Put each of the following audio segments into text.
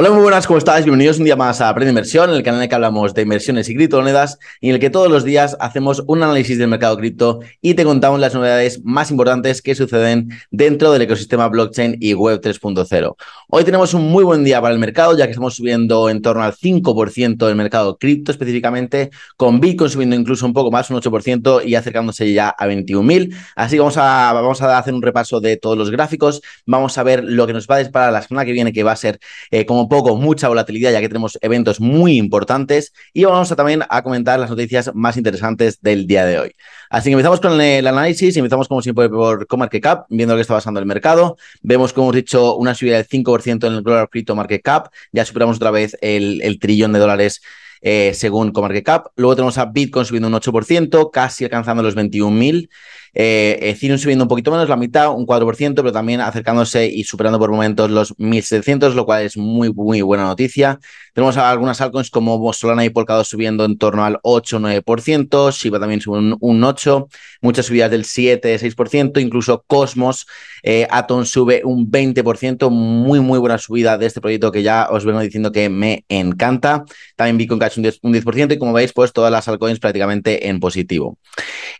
Hola, muy buenas, ¿cómo estáis? Bienvenidos un día más a Aprende Inversión, el canal en el que hablamos de inversiones y criptomonedas y en el que todos los días hacemos un análisis del mercado cripto y te contamos las novedades más importantes que suceden dentro del ecosistema blockchain y web 3.0. Hoy tenemos un muy buen día para el mercado, ya que estamos subiendo en torno al 5% del mercado cripto específicamente, con Bitcoin subiendo incluso un poco más, un 8% y acercándose ya a 21.000. Así que vamos a, vamos a hacer un repaso de todos los gráficos, vamos a ver lo que nos va a disparar la semana que viene, que va a ser eh, como poco mucha volatilidad, ya que tenemos eventos muy importantes y vamos también a comentar las noticias más interesantes del día de hoy. Así que empezamos con el análisis, empezamos como siempre por Comarket Cap, viendo lo que está pasando en el mercado. Vemos, como hemos dicho, una subida del 5% en el Global Crypto Market Cap, ya superamos otra vez el, el trillón de dólares eh, según Comarket Cap. Luego tenemos a Bitcoin subiendo un 8%, casi alcanzando los 21.000. Eh, Ethereum subiendo un poquito menos, la mitad, un 4%, pero también acercándose y superando por momentos los 1.700, lo cual es muy, muy buena noticia. Tenemos algunas altcoins como Solana y Polkadot subiendo en torno al 8-9%, Shiba también sube un, 8%, muchas subidas del 7-6%, incluso Cosmos, eh, Atom sube un 20%, muy, muy buena subida de este proyecto que ya os vengo diciendo que me encanta. También Bitcoin Cash un 10%, un 10% y como veis, pues todas las altcoins prácticamente en positivo.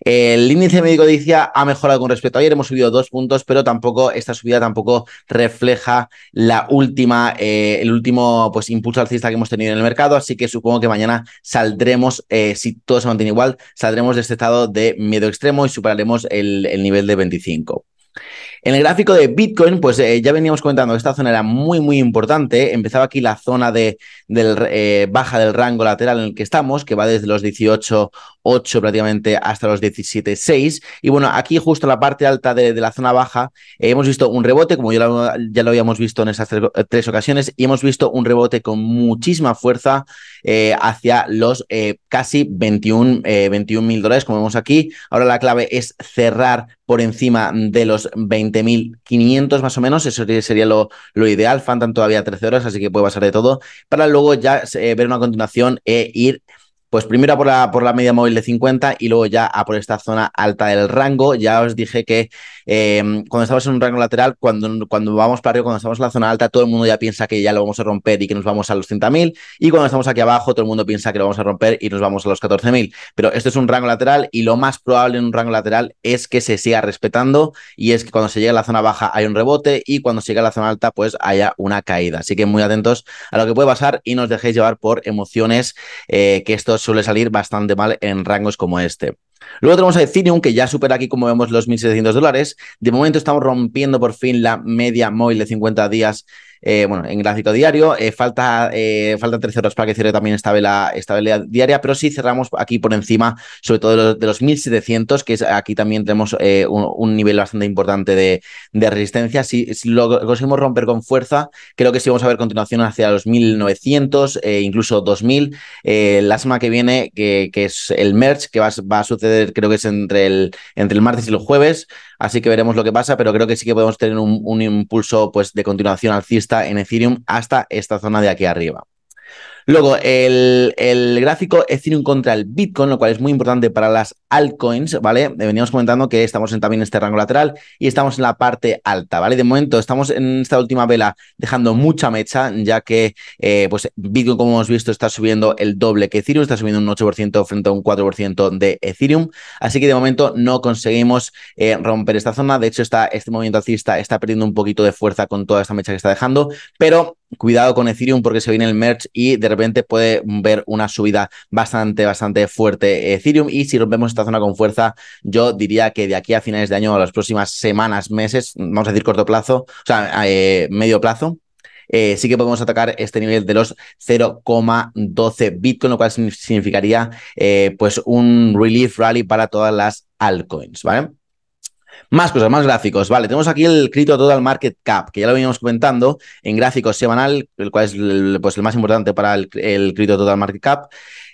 El índice médico dice ha mejorado con respecto a ayer, hemos subido dos puntos, pero tampoco esta subida tampoco refleja la última, eh, el último pues, impulso alcista que hemos tenido en el mercado, así que supongo que mañana saldremos, eh, si todo se mantiene igual, saldremos de este estado de miedo extremo y superaremos el, el nivel de 25. En el gráfico de Bitcoin, pues eh, ya veníamos comentando que esta zona era muy, muy importante. Empezaba aquí la zona de del, eh, baja del rango lateral en el que estamos, que va desde los 18.8 prácticamente hasta los 17.6. Y bueno, aquí justo en la parte alta de, la zona baja eh, hemos visto un rebote, como ya lo, ya lo habíamos visto en esas tres, ocasiones, y hemos visto un rebote con muchísima fuerza hacia los casi 21 mil dólares, como vemos aquí. Ahora la clave es cerrar por encima de los 20.500 más o menos, eso sería lo, lo, ideal, faltan todavía 13 horas, así que puede pasar de todo, para luego ya eh, ver una continuación e ir pues primero a por la, por la media móvil de 50 y luego ya a por esta zona alta del rango. Ya os dije que em, cuando estamos en un rango lateral, cuando, cuando vamos para arriba, cuando estamos en la zona alta, todo el mundo ya piensa que ya lo vamos a romper y que nos vamos a los 30.000. Y cuando estamos aquí abajo, todo el mundo piensa que lo vamos a romper y nos vamos a los 14.000. Pero esto es un rango lateral y lo más probable en un rango lateral es que se siga respetando y es que cuando se llega a la zona baja hay un rebote y cuando se llega a la zona alta pues haya una caída. Así que muy atentos a lo que puede pasar y no os dejéis llevar por emociones eh, que esto suele salir bastante mal en rangos como este. Luego tenemos a Ethereum, que ya supera aquí, como vemos, los 1.700 dólares. De momento estamos rompiendo por fin la media móvil de 50 días eh, bueno, en gráfico diario. Eh, falta, eh, faltan 13 horas para que cierre también esta vela, esta vela diaria, pero sí cerramos aquí por encima, sobre todo de los, de los 1700, que es, aquí también tenemos un, nivel bastante importante de, resistencia. Si, lo conseguimos romper con fuerza, creo que sí vamos a ver continuación hacia los 1900, incluso 2000. la semana que viene, que, es el merge, que va, a suceder, creo que es entre el, entre el martes y el jueves, así que veremos lo que pasa, pero creo que sí que podemos tener un, un impulso pues, de continuación alcista en Ethereum hasta esta zona de aquí arriba. Luego, el, gráfico Ethereum contra el Bitcoin, lo cual es muy importante para las altcoins, ¿vale? Veníamos comentando que estamos en, también este rango lateral y estamos en la parte alta, ¿vale? De momento estamos en esta última vela dejando mucha mecha, ya que eh, pues Bitcoin, como hemos visto, está subiendo el doble que Ethereum, está subiendo un 8% frente a un 4% de Ethereum. Así que de momento no conseguimos eh, romper esta zona. De hecho, está, este movimiento alcista está perdiendo un poquito de fuerza con toda esta mecha que está dejando, pero cuidado con Ethereum porque se viene el merge y de repente puede ver una subida bastante, bastante fuerte Ethereum. Y si rompemos esta zona con fuerza, yo diría que de aquí a finales de año, a las próximas semanas, meses, vamos a decir corto plazo, o sea, eh, medio plazo, eh, sí que podemos atacar este nivel de los 0,12 Bitcoin, lo cual significaría eh, pues un relief rally para todas las altcoins, ¿vale? Más cosas, más gráficos. Vale, tenemos aquí el Crypto Total Market Cap, que ya lo veníamos comentando en gráficos semanal, el cual es el, pues, el más importante para el, el Total Market Cap.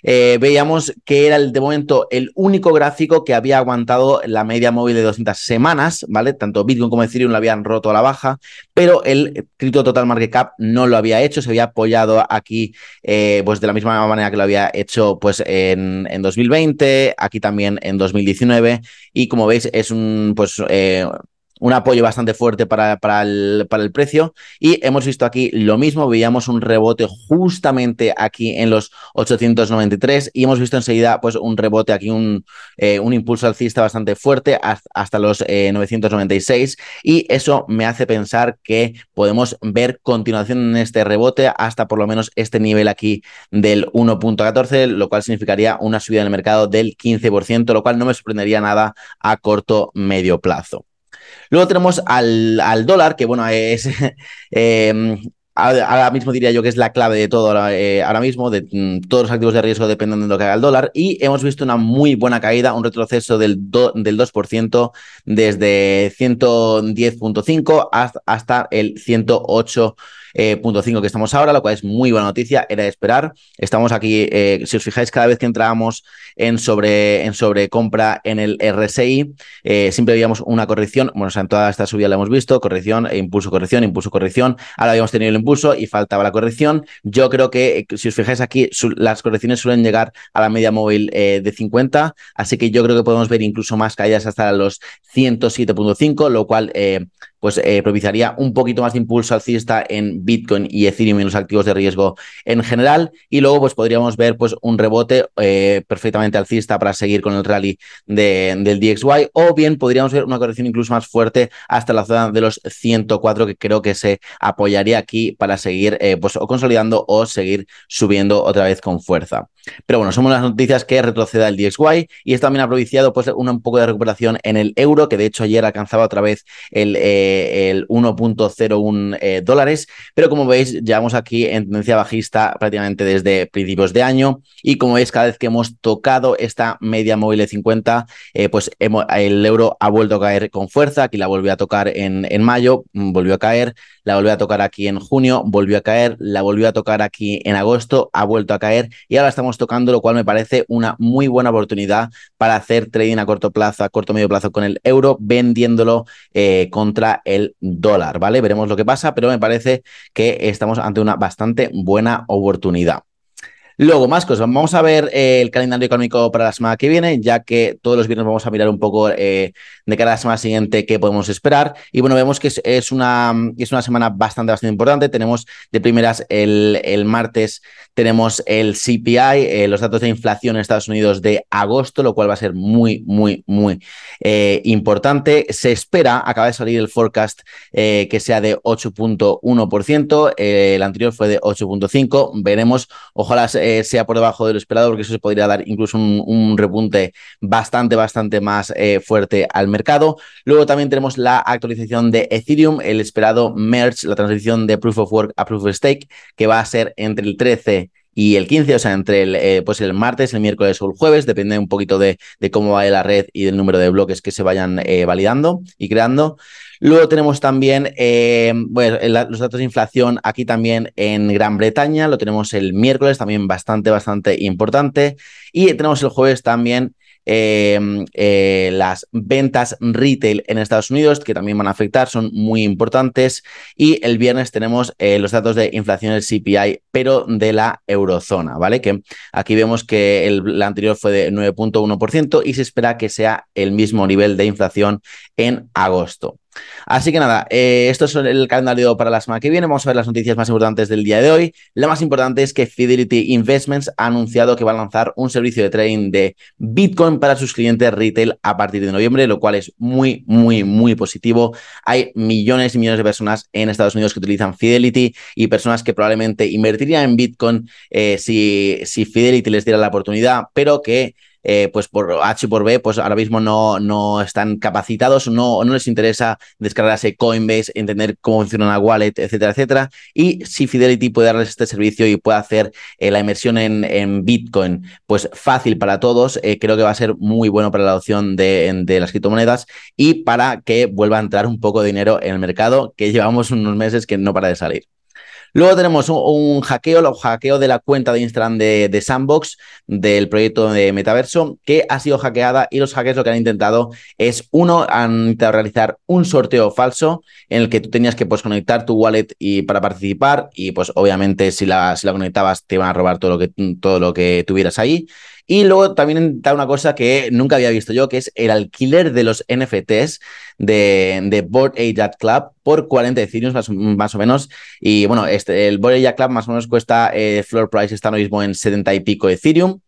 Eh, veíamos que era el, de momento el único gráfico que había aguantado la media móvil de 200 semanas, ¿vale? Tanto Bitcoin como Ethereum lo habían roto a la baja, pero el Crypto Total Market Cap no lo había hecho, se había apoyado aquí eh, pues de la misma manera que lo había hecho pues en, en 2020, aquí también en 2019 y como veis es un pues eh, un apoyo bastante fuerte para, para, el, precio. Y hemos visto aquí lo mismo, veíamos un rebote justamente aquí en los 893 y hemos visto enseguida pues un rebote aquí, un, eh, un impulso alcista bastante fuerte hasta, los 996 eh, y eso me hace pensar que podemos ver continuación en este rebote hasta por lo menos este nivel aquí del 1.14, lo cual significaría una subida en el mercado del 15%, lo cual no me sorprendería nada a corto medio plazo. Luego tenemos al, dólar, que bueno, es em, ahora mismo diría yo que es la clave de todo ahora, eh, mismo, de mm, todos los activos de riesgo dependen de lo que haga el dólar. Y hhemos visto una muy buena caída, un retroceso del, del 2% desde 110.5 hasta, hasta el 108 eh, punto 5 que estamos ahora, lo cual es muy buena noticia, era de esperar. Estamos aquí, eh, si os fijáis, cada vez que entrábamos en sobre, en sobrecompra en el RSI, eh, siempre veíamos una corrección, bueno, o sea, en toda esta subida la hemos visto, corrección, e impulso, corrección, impulso, corrección, ahora habíamos tenido el impulso y faltaba la corrección. Yo creo que, si os fijáis aquí, las correcciones suelen llegar a la media móvil de 50, así que yo creo que podemos ver incluso más caídas hasta los 107.5, lo cual pues eh, propiciaría un poquito más de impulso alcista en Bitcoin y Ethereum y los activos de riesgo en general. Y luego pues podríamos ver pues un rebote eh, perfectamente alcista para seguir con el rally del DXY o bien podríamos ver una corrección incluso más fuerte hasta la zona de los 104 que creo que se apoyaría aquí para seguir eh, pues o consolidando o seguir subiendo otra vez con fuerza. Pero bueno, somos las noticias que retroceda el DXY y esto también ha propiciado pues un poco de recuperación en el euro que de hecho ayer alcanzaba otra vez el el 1.01 eh, dólares, pero como veis, llevamos aquí en tendencia bajista prácticamente desde principios de año y como veis, cada vez que hemos tocado esta media móvil de 50, eh, pues el euro ha vuelto a caer con fuerza, aquí la volvió a tocar en, en mayo, mm, volvió a caer, la volvió a tocar aquí en junio, volvió a caer, la volvió a tocar aquí en agosto, ha vuelto a caer y ahora estamos tocando, lo cual me parece una muy buena oportunidad para hacer trading a corto plazo, a corto medio plazo con el euro, vendiéndolo eh, contra el dólar, ¿vale? Veremos lo que pasa, pero me parece que estamos ante una bastante buena oportunidad. Luego, más cosas. Vamos a ver eh, el calendario económico para la semana que viene, ya que todos los viernes vamos a mirar un poco eh, de cara a la semana siguiente qué podemos esperar. Y bueno, vemos que es, una, es una semana bastante, bastante importante. Tenemos de primeras el, el martes, tenemos el CPI, eh, los datos de inflación en Estados Unidos de agosto, lo cual va a ser muy, muy, muy importante. Se espera, acaba de salir el forecast que sea de 8.1%. el anterior fue de 8.5%. Veremos, ojalá eh, sea por debajo de lo esperado, porque eso se podría dar incluso un, repunte bastante, bastante más eh, fuerte al mercado. Luego también tenemos la actualización de Ethereum, el esperado merge, la transición de Proof of Work a Proof of Stake, que va a ser entre el 13 y el 15, o sea, entre el, eh, pues el martes, el miércoles o el jueves, depende un poquito de, de cómo va la red y del número de bloques que se vayan validando y creando. Luego tenemos también eh, los datos de inflación aquí también en Gran Bretaña, lo tenemos el miércoles, también bastante, bastante importante. Y tenemos el jueves también em, eh, las ventas retail en Estados Unidos, que también van a afectar, son muy importantes. Y el viernes tenemos eh, los datos de inflación del CPI, pero de la eurozona, ¿vale? Que aquí vemos que el, anterior fue de 9.1% y se espera que sea el mismo nivel de inflación en agosto. Así que nada, eh, esto es el calendario para la semana que viene. Vamos a ver las noticias más importantes del día de hoy. La más importante es que Fidelity Investments ha anunciado que va a lanzar un servicio de trading de Bitcoin para sus clientes retail a partir de noviembre, lo cual es muy, muy, muy positivo. Hay millones y millones de personas en Estados Unidos que utilizan Fidelity y personas que probablemente invertirían en Bitcoin eh, si, si Fidelity les diera la oportunidad, pero que eh, pues por H y por B, pues ahora mismo no, no están capacitados, no, no les interesa descargarse Coinbase, entender cómo funciona una wallet, etcétera, etcétera. Y si Fidelity puede darles este servicio y puede hacer eh, la inversión en, en, Bitcoin, pues fácil para todos, eh, creo que va a ser muy bueno para la adopción de, de las criptomonedas y para que vuelva a entrar un poco de dinero en el mercado, que llevamos unos meses que no para de salir. Luego tenemos un, hackeo, el hackeo de la cuenta de Instagram de, Sandbox del proyecto de Metaverso, que ha sido hackeada y los hackers lo que han intentado es, uno, han intentado realizar un sorteo falso en el que tú tenías que pues, conectar tu wallet y, para participar y pues obviamente si la, si la conectabas te iban a robar todo lo que, todo lo que tuvieras ahí. Y luego también da una cosa que nunca había visto yo, que es el alquiler de los NFTs de, de Board Club por 40 Ethereum más, o menos. Y bueno, este, el Board Club más o menos cuesta, eh, floor price está ahora mismo en 70 y pico Ethereum.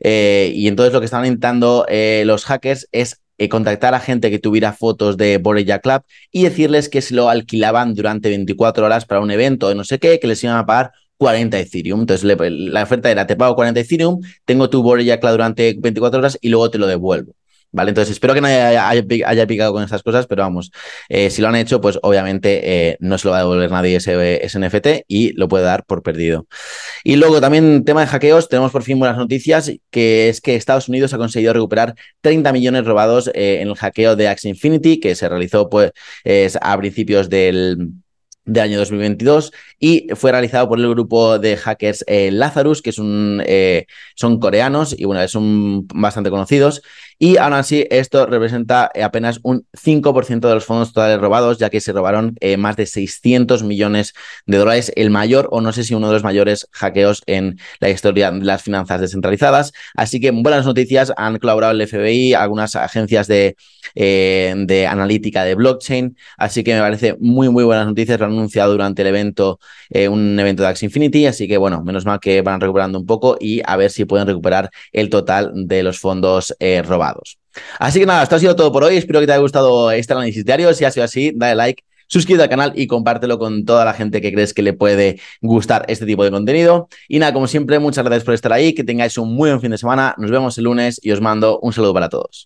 Eh, y entonces lo que estaban intentando eh, los hackers es contactar a gente que tuviera fotos de Borella Club y decirles que se lo alquilaban durante 24 horas para un evento de no sé qué, que les iban a pagar 40 Ethereum. Entonces la oferta era, te pago 40 Ethereum, tengo tu Borella Club durante 24 horas y luego te lo devuelvo. ¿Vale? Entonces espero que nadie haya, picado con estas cosas, pero vamos, eh, si lo han hecho, pues obviamente eh, no se lo va a devolver nadie ese, ese, NFT y lo puede dar por perdido. Y luego también tema de hackeos, tenemos por fin buenas noticias, que es que Estados Unidos ha conseguido recuperar 30 millones robados eh, en el hackeo de Axie Infinity, que se realizó pues a principios del de año 2022 y fue realizado por el grupo de hackers eh, Lazarus, que es un, eh, son coreanos y bueno, son bastante conocidos. Y aún así, esto representa eh, apenas un 5% de los fondos totales robados, ya que se robaron más de 600 millones de dólares, el mayor o no sé si uno de los mayores hackeos en la historia de las finanzas descentralizadas. Así que buenas noticias, han colaborado el FBI, algunas agencias de, de analítica de blockchain, así que me parece muy, muy buenas noticias. Anunciado durante el evento, eh, un evento de Axie Infinity, así que bueno, menos mal que van recuperando un poco y a ver si pueden recuperar el total de los fondos eh, Así que nada, esto ha sido todo por hoy. Espero que te haya gustado este análisis diario. Si ha sido así, dale like, suscríbete al canal y compártelo con toda la gente que crees que le puede gustar este tipo de contenido. Y nada, como siempre, muchas gracias por estar ahí, que tengáis un muy buen fin de semana. Nos vemos el lunes y os mando un saludo para todos.